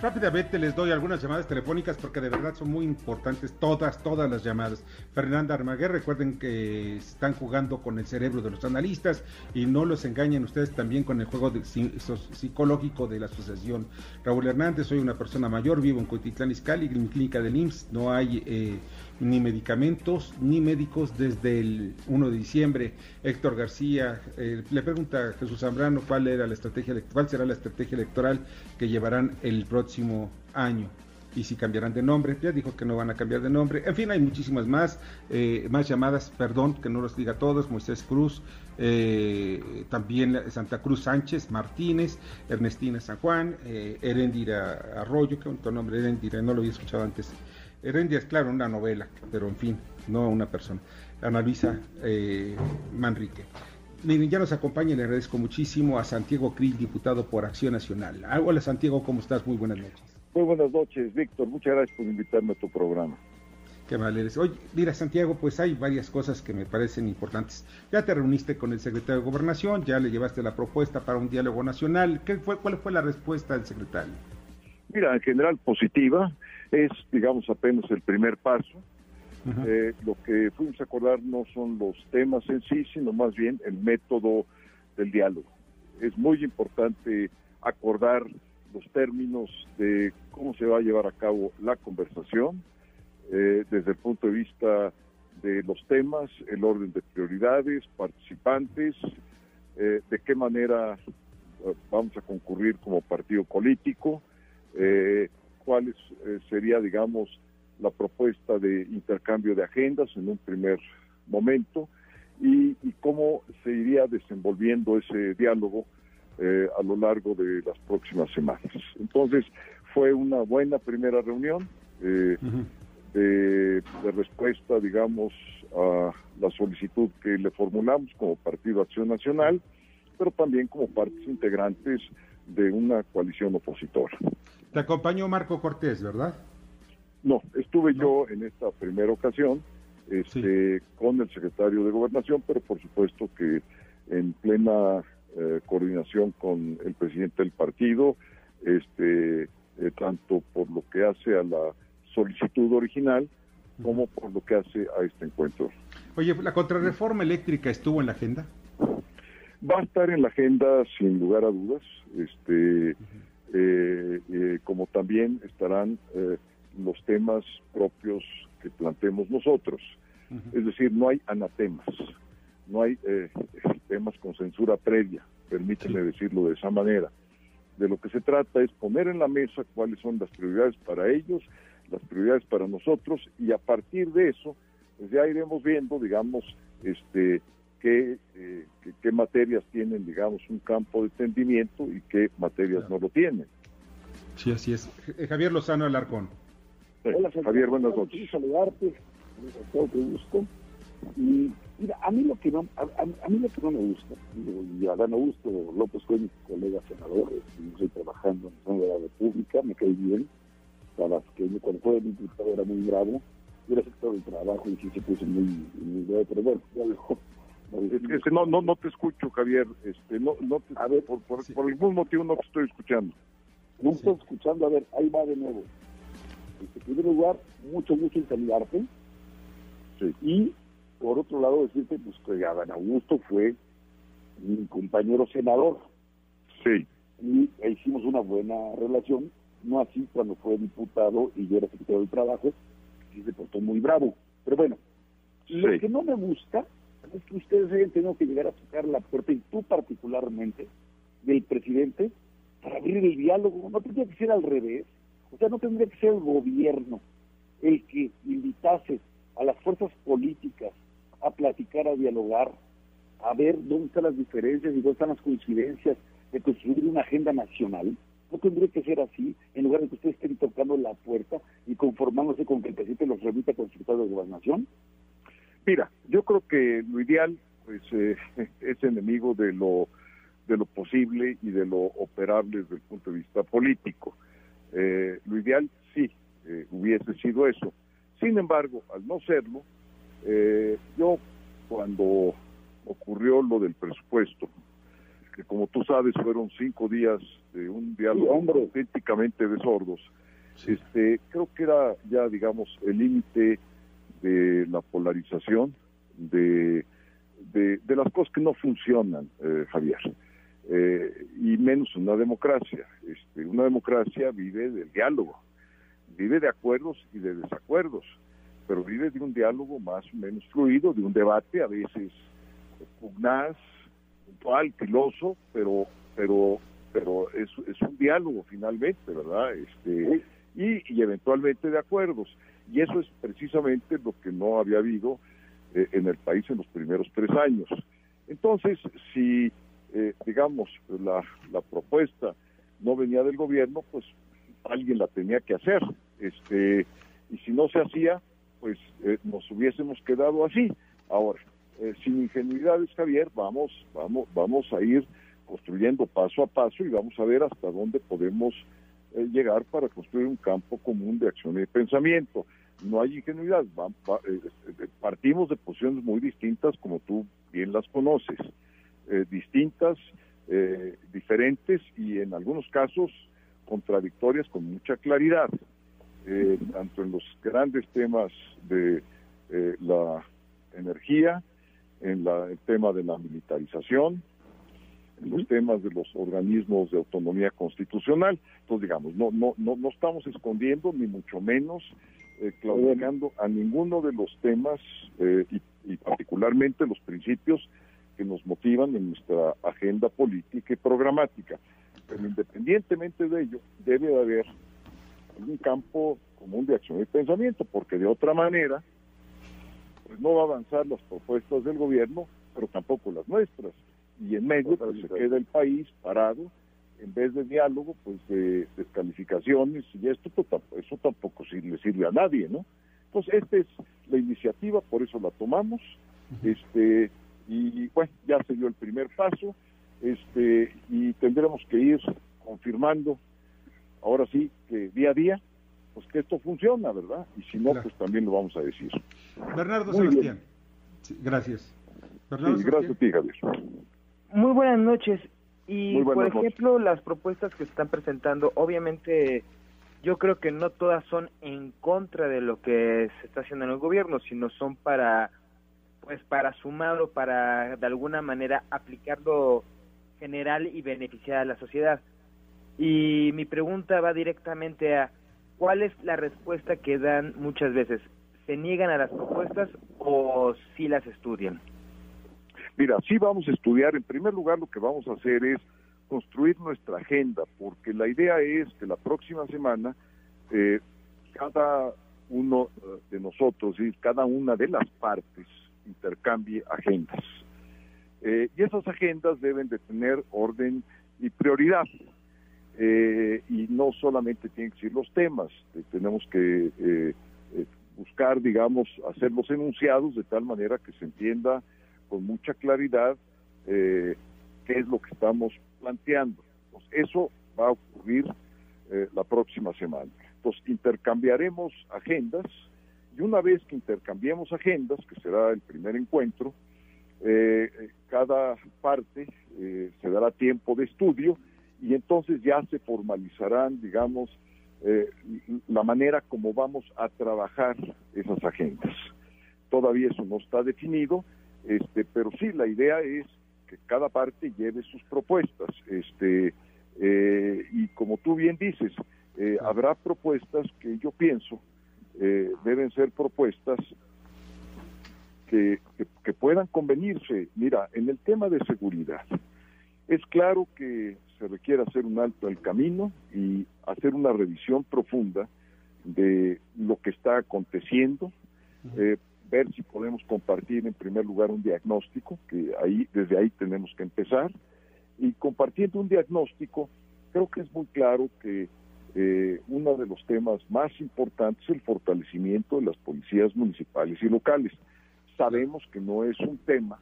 Rápidamente les doy algunas llamadas telefónicas porque de verdad son muy importantes todas, todas las llamadas. Fernanda Armaguer, recuerden que están jugando con el cerebro de los analistas y no los engañen ustedes también con el juego psicológico de la asociación. Raúl Hernández, soy una persona mayor, vivo en Cotitlán Izcalli, en clínica del IMSS, no hay eh, ni medicamentos ni médicos desde el 1 de diciembre. Héctor García eh, le pregunta a Jesús Zambrano cuál era la estrategia cuál será la estrategia electoral que llevarán el próximo año y si cambiarán de nombre. Ya dijo que no van a cambiar de nombre. En fin, hay muchísimas más, eh, más llamadas, perdón que no los diga todos. Moisés Cruz, eh, también Santa Cruz Sánchez Martínez, Ernestina San Juan, Erendira Arroyo, que bonito nombre, Erendira, no lo había escuchado antes. Herendia es claro, una novela, pero en fin, no una persona. Ana Luisa eh, Manrique. Miren, ya nos acompaña y le agradezco muchísimo a Santiago Krill, diputado por Acción Nacional. Hola Santiago, ¿cómo estás? Muy buenas noches. Muy buenas noches, Víctor. Muchas gracias por invitarme a tu programa. Qué mal eres. Oye, mira, Santiago, pues hay varias cosas que me parecen importantes. Ya te reuniste con el secretario de Gobernación, ya le llevaste la propuesta para un diálogo nacional. ¿Qué fue, ¿Cuál fue la respuesta del secretario? Mira, en general positiva es, digamos, apenas el primer paso. Eh, lo que fuimos a acordar no son los temas en sí, sino más bien el método del diálogo. Es muy importante acordar los términos de cómo se va a llevar a cabo la conversación eh, desde el punto de vista de los temas, el orden de prioridades, participantes, eh, de qué manera vamos a concurrir como partido político, eh, cuál eh, sería, digamos, la propuesta de intercambio de agendas en un primer momento y, cómo se iría desenvolviendo ese diálogo eh, a lo largo de las próximas semanas. Entonces, fue una buena primera reunión eh, de, respuesta, digamos, a la solicitud que le formulamos como Partido Acción Nacional, pero también como partes integrantes de una coalición opositora. Te acompañó Marco Cortés, ¿verdad? No, estuve yo en esta primera ocasión este, con el secretario de Gobernación, pero por supuesto que en plena eh, coordinación con el presidente del partido, este, eh, tanto por lo que hace a la solicitud original como por lo que hace a este encuentro. Oye, ¿la contrarreforma eléctrica estuvo en la agenda? Va a estar en la agenda sin lugar a dudas. Este, eh, eh, como también estarán eh, los temas propios que planteemos nosotros. Es decir, no hay anatemas, no hay temas con censura previa, permíteme decirlo de esa manera. De lo que se trata es poner en la mesa cuáles son las prioridades para ellos, las prioridades para nosotros, y a partir de eso, pues ya iremos viendo, digamos, este, qué, eh, qué, materias tienen, digamos, un campo de entendimiento y qué materias no lo tienen. Sí, así es. Eh, Javier Lozano Alarcón. Hola, Javier, buenas noches. saludarte, todo que gusto. Y mira, a mí lo que no, a, mí lo que no me gusta, y a Dan Augusto López fue mi colega senador, estoy trabajando en la República, me cae bien, para que cuando fue diputado era muy bravo, yo era sector del trabajo y sí se puso muy, muy bravo, pero bueno, ya dejó es que no, no, no te escucho, Javier. Este, no, no te, a ver, por, por, algún motivo no te estoy escuchando. No estoy escuchando, a ver, ahí va de nuevo. En primer lugar, mucho gusto en saludarte. Y por otro lado, decirte pues, que Adán Augusto fue mi compañero senador. Sí. Y hicimos una buena relación, no así cuando fue diputado y yo era secretario de Trabajo, y se portó muy bravo. Pero bueno, lo que no me gusta es que ustedes hayan tenido que llegar a tocar la puerta, y tú particularmente, del presidente, para abrir el diálogo. No tendría que ser al revés. O sea, no tendría que ser el gobierno el que invitase a las fuerzas políticas a platicar, a dialogar, a ver dónde están las diferencias y dónde están las coincidencias de construir una agenda nacional. No tendría que ser así, en lugar de que ustedes estén tocando la puerta y conformándose con que el presidente los remita con secretario de Gobernación. Mira, yo creo que lo ideal pues eh, es enemigo de lo de lo posible y de lo operable desde el punto de vista político. Eh, lo ideal sí eh, hubiese sido eso. Sin embargo, al no serlo, yo cuando ocurrió lo del presupuesto, que como tú sabes fueron cinco días de un diálogo auténticamente de sordos, este, creo que era ya, digamos, el límite de la polarización, de, de, las cosas que no funcionan, eh, Javier. Eh, y menos una democracia. Este, una democracia vive del diálogo, vive de acuerdos y de desacuerdos, pero vive de un diálogo más o menos fluido, de un debate a veces pugnaz, puntual, filoso, pero pero pero es, es un diálogo finalmente, ¿verdad? Este, y, y eventualmente de acuerdos. Y eso es precisamente lo que no había habido eh, en el país en los primeros tres años. Entonces, si, eh, digamos, la, la propuesta no venía del gobierno, pues alguien la tenía que hacer. Este, y si no se hacía, pues eh, nos hubiésemos quedado así. Ahora, sin ingenuidades, Javier, vamos, vamos, vamos a ir construyendo paso a paso y vamos a ver hasta dónde podemos eh, llegar para construir un campo común de acción y de pensamiento. No hay ingenuidad, eh, eh, partimos de posiciones muy distintas, como tú bien las conoces, distintas, diferentes y en algunos casos contradictorias con mucha claridad, tanto en los grandes temas de la energía, en el tema de la militarización, en los temas de los organismos de autonomía constitucional. Entonces, digamos, no, no, no, no estamos escondiendo, ni mucho menos eh, claudicando a ninguno de los temas eh, y, particularmente los principios que nos motivan en nuestra agenda política y programática. Pero independientemente de ello, debe de haber un campo común de acción y pensamiento, porque de otra manera, pues no va a avanzar las propuestas del gobierno, pero tampoco las nuestras y en medio pues, se queda el país parado en vez de diálogo pues de descalificaciones y esto pues, eso tampoco le sirve a nadie no entonces esta es la iniciativa por eso la tomamos este y bueno ya se dio el primer paso este y tendremos que ir confirmando ahora sí que día a día pues que esto funciona verdad y si no pues también lo vamos a decir. Bernardo Sebastián. Gracias. Bernardo gracias a ti Javier muy buenas noches. Y por ejemplo, las propuestas que se están presentando, obviamente yo creo que no todas son en contra de lo que se está haciendo en el gobierno, sino son para pues para sumar o para de alguna manera aplicarlo general y beneficiar a la sociedad. Y mi pregunta va directamente a ¿cuál es la respuesta que dan muchas veces? ¿Se niegan a las propuestas o sí las estudian? Mira, sí vamos a estudiar. En primer lugar, lo que vamos a hacer es construir nuestra agenda, porque la idea es que la próxima semana eh, cada uno eh, de nosotros y cada una de las partes intercambie agendas. Eh, y esas agendas deben de tener orden y prioridad. y no solamente tienen que ser los temas, tenemos que buscar, digamos, hacer los enunciados de tal manera que se entienda con mucha claridad eh, qué es lo que estamos planteando. eso va a ocurrir eh, la próxima semana. Entonces, intercambiaremos agendas y una vez que intercambiemos agendas, que será el primer encuentro, eh, cada parte se dará tiempo de estudio y entonces ya se formalizarán, digamos, eh, la manera como vamos a trabajar esas agendas. Todavía eso no está definido, este, pero sí la idea es que cada parte lleve sus propuestas, este, eh, y como tú bien dices, eh, habrá propuestas que yo pienso deben ser propuestas que, que puedan convenirse. Mira, en el tema de seguridad, es claro que se requiere hacer un alto al camino y hacer una revisión profunda de lo que está aconteciendo, eh, ver si podemos compartir en primer lugar un diagnóstico, que ahí desde ahí tenemos que empezar, y compartiendo un diagnóstico, creo que es muy claro que eh, uno de los temas más importantes es el fortalecimiento de las policías municipales y locales. Sabemos que no es un tema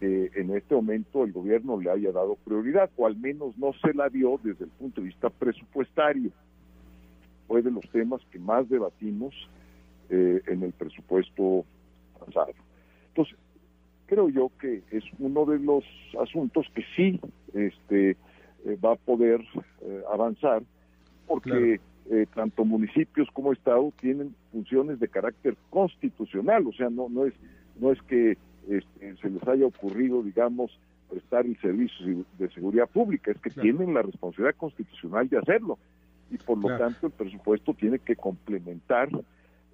que en este momento el gobierno le haya dado prioridad, o al menos no se la dio desde el punto de vista presupuestario. Fue de los temas que más debatimos eh, en el presupuesto pasado. Entonces, creo yo que es uno de los asuntos que sí este, eh, va a poder eh, avanzar, porque tanto municipios como Estado tienen funciones de carácter constitucional, o sea, no, no, es, no es que este, se les haya ocurrido, digamos, prestar el servicio de seguridad pública, es que tienen la responsabilidad constitucional de hacerlo y por lo tanto el presupuesto tiene que complementar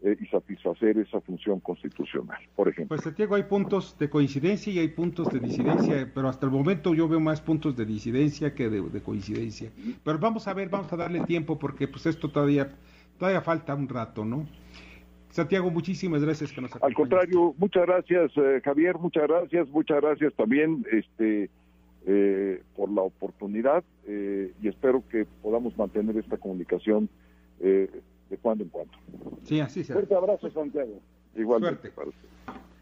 eh, y satisfacer esa función constitucional, por ejemplo. Pues Santiago, hay puntos de coincidencia y hay puntos de disidencia, pero hasta el momento yo veo más puntos de disidencia que de, de coincidencia. Pero vamos a ver, vamos a darle tiempo porque pues esto todavía, todavía falta un rato, ¿no? Santiago, muchísimas gracias que nos Al contrario, muchas gracias, eh, Javier, muchas gracias, muchas gracias también este, eh, por la oportunidad eh, y espero que podamos mantener esta comunicación de cuando en cuando. Sí, así será. Fuerte abrazo, Santiago. Igualmente. Suerte.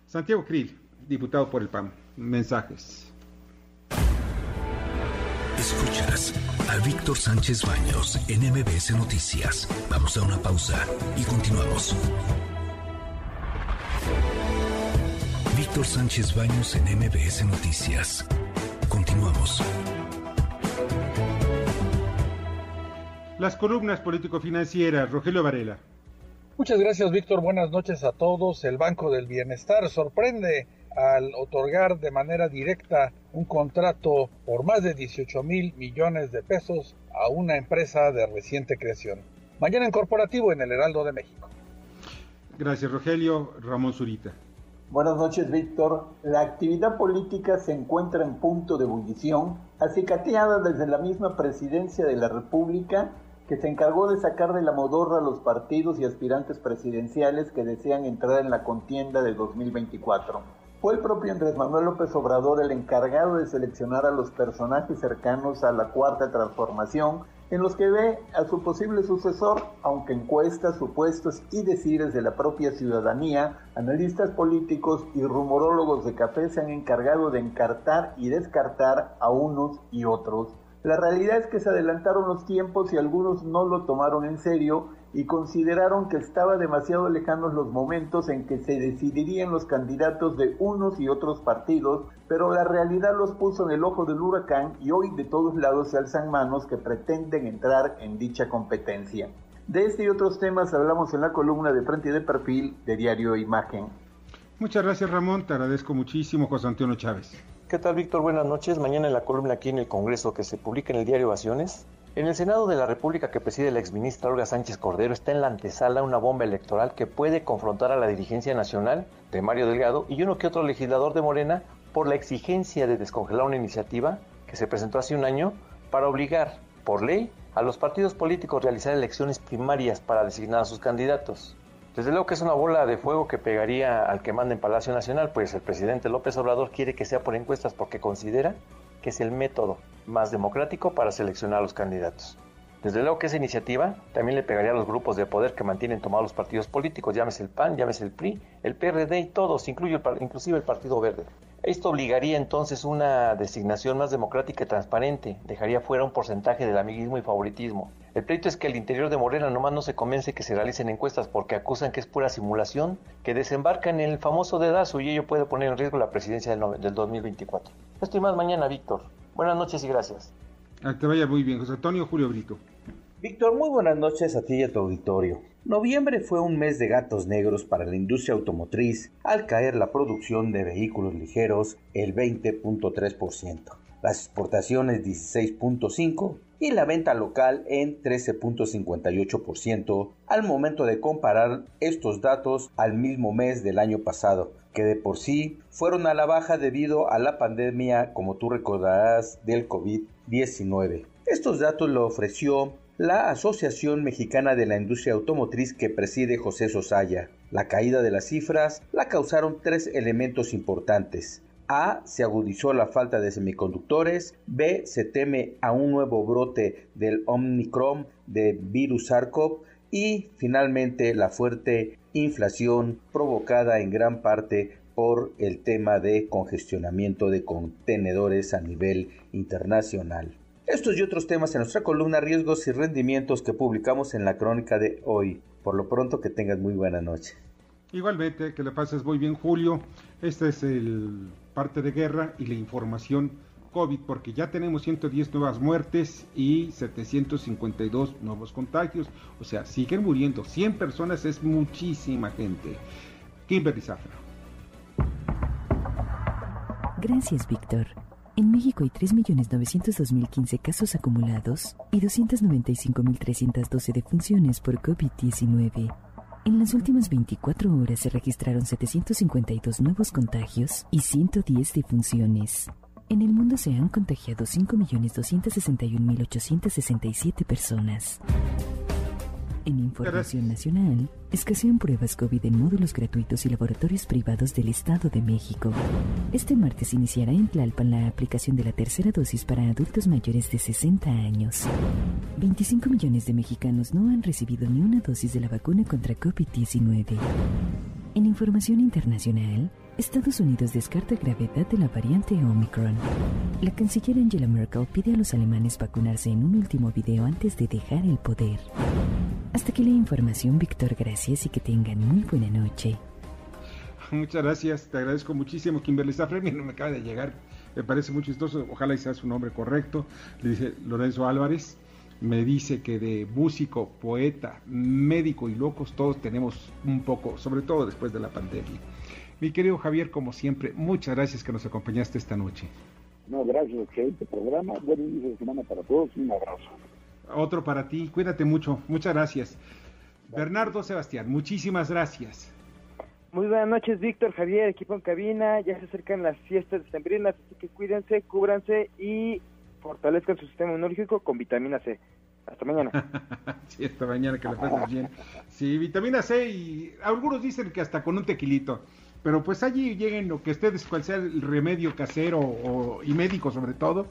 Santiago Krill, diputado por el PAN. Mensajes. Escuchas a Víctor Sánchez Baños en MBS Noticias. Vamos a una pausa y continuamos. Víctor Sánchez Baños en MBS Noticias. Continuamos. Las columnas político-financieras, Rogelio Varela. Muchas gracias, Víctor. Buenas noches a todos. El Banco del Bienestar sorprende al otorgar de manera directa un contrato por más de 18 mil millones de pesos a una empresa de reciente creación. Mañana en corporativo en el Heraldo de México. Gracias, Rogelio. Ramón Zurita. Buenas noches, Víctor. La actividad política se encuentra en punto de ebullición, acicateada desde la misma presidencia de la República, que se encargó de sacar de la modorra a los partidos y aspirantes presidenciales que desean entrar en la contienda de 2024. Fue el propio Andrés Manuel López Obrador el encargado de seleccionar a los personajes cercanos a la cuarta transformación en los que ve a su posible sucesor, aunque encuestas, supuestos y decires de la propia ciudadanía, analistas políticos y rumorólogos de café se han encargado de encartar y descartar a unos y otros. La realidad es que se adelantaron los tiempos y algunos no lo tomaron en serio y consideraron que estaba demasiado lejanos los momentos en que se decidirían los candidatos de unos y otros partidos, pero la realidad los puso en el ojo del huracán y hoy de todos lados se alzan manos que pretenden entrar en dicha competencia. De este y otros temas hablamos en la columna de frente y de perfil de Diario Imagen. Muchas gracias Ramón, te agradezco muchísimo José Antonio Chávez. ¿Qué tal Víctor? Buenas noches. Mañana en la columna aquí en el Congreso que se publica en el diario Ovaciones, en el Senado de la República que preside la exministra Olga Sánchez Cordero está en la antesala una bomba electoral que puede confrontar a la dirigencia nacional de Mario Delgado y uno que otro legislador de Morena por la exigencia de descongelar una iniciativa que se presentó hace un año para obligar, por ley, a los partidos políticos a realizar elecciones primarias para designar a sus candidatos. Desde luego que es una bola de fuego que pegaría al que manda en Palacio Nacional, pues el presidente López Obrador quiere que sea por encuestas porque considera que es el método más democrático para seleccionar a los candidatos. Desde luego que esa iniciativa también le pegaría a los grupos de poder que mantienen tomados los partidos políticos, llámese el PAN, llámese el PRI, el PRD y todos, incluye inclusive el Partido Verde. Esto obligaría entonces una designación más democrática y transparente, dejaría fuera un porcentaje del amiguismo y favoritismo. El pleito es que el interior de Morena nomás no se convence que se realicen encuestas porque acusan que es pura simulación, que desembarca en el famoso dedazo y ello puede poner en riesgo la presidencia del, del 2024. Esto y más mañana, Víctor. Buenas noches y gracias. A te vaya muy bien, José Antonio Julio Brito. Víctor, muy buenas noches a ti y a tu auditorio. Noviembre fue un mes de gatos negros para la industria automotriz al caer la producción de vehículos ligeros el 20.3%, las exportaciones 16.5% y la venta local en 13.58% al momento de comparar estos datos al mismo mes del año pasado, que de por sí fueron a la baja debido a la pandemia, como tú recordarás, del COVID-19. Estos datos lo ofreció la Asociación Mexicana de la Industria Automotriz que preside José Sosaya. La caída de las cifras la causaron tres elementos importantes. A. Se agudizó la falta de semiconductores. B. Se teme a un nuevo brote del Omicron de virus SARS-CoV. Y finalmente la fuerte inflación provocada en gran parte por el tema de congestionamiento de contenedores a nivel internacional. Estos y otros temas en nuestra columna Riesgos y Rendimientos que publicamos en la crónica de hoy. Por lo pronto que tengas muy buena noche. Igualmente, que le pases muy bien Julio. Esta es el parte de guerra y la información COVID, porque ya tenemos 110 nuevas muertes y 752 nuevos contagios. O sea, siguen muriendo 100 personas, es muchísima gente. Kimberly Zafra. Gracias, Víctor. En México hay 3.902.015 casos acumulados y 295.312 defunciones por COVID-19. En las últimas 24 horas se registraron 752 nuevos contagios y 110 defunciones. En el mundo se han contagiado 5.261.867 personas. En información nacional, escasean pruebas COVID en módulos gratuitos y laboratorios privados del Estado de México. Este martes iniciará en Tlalpan la aplicación de la tercera dosis para adultos mayores de 60 años. 25 millones de mexicanos no han recibido ni una dosis de la vacuna contra COVID-19. En información internacional, Estados Unidos descarta gravedad de la variante Omicron. La canciller Angela Merkel pide a los alemanes vacunarse en un último video antes de dejar el poder. Hasta aquí la información, Víctor. Gracias y que tengan muy buena noche. Muchas gracias, te agradezco muchísimo. Kimberly Safremi no me acaba de llegar, me parece muy chistoso. Ojalá y sea su nombre correcto. Le dice Lorenzo Álvarez. Me dice que de músico, poeta, médico y locos todos tenemos un poco, sobre todo después de la pandemia. Mi querido Javier, como siempre, muchas gracias que nos acompañaste esta noche. No, gracias, excelente programa. Buen inicio de semana para todos y un abrazo. Otro para ti, cuídate mucho, muchas gracias. Bernardo Sebastián, muchísimas gracias. Muy buenas noches, Víctor, Javier, equipo en cabina. Ya se acercan las fiestas de sembrinas, así que cuídense, cúbranse y fortalezcan su sistema inmunológico con vitamina C. Hasta mañana. sí, hasta mañana, que la pases bien. Sí, vitamina C y algunos dicen que hasta con un tequilito. Pero pues allí lleguen lo que ustedes, cual sea el remedio casero y médico sobre todo,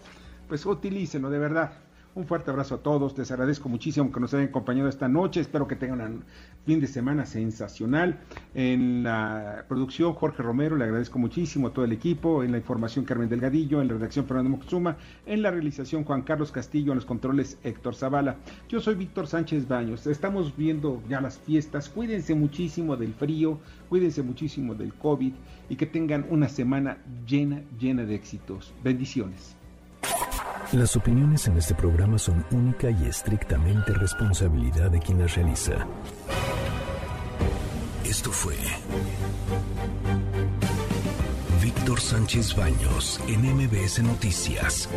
pues utilícenlo de verdad. Un fuerte abrazo a todos, les agradezco muchísimo que nos hayan acompañado esta noche, espero que tengan un fin de semana sensacional. En la producción Jorge Romero, le agradezco muchísimo a todo el equipo, en la información Carmen Delgadillo, en la redacción Fernando Moxuma, en la realización Juan Carlos Castillo, en los controles Héctor Zavala. Yo soy Víctor Sánchez Baños, estamos viendo ya las fiestas, cuídense muchísimo del frío, cuídense muchísimo del COVID y que tengan una semana llena, llena de éxitos. Bendiciones. Las opiniones en este programa son única y estrictamente responsabilidad de quien las realiza. Esto fue Víctor Sánchez Baños en MBS Noticias.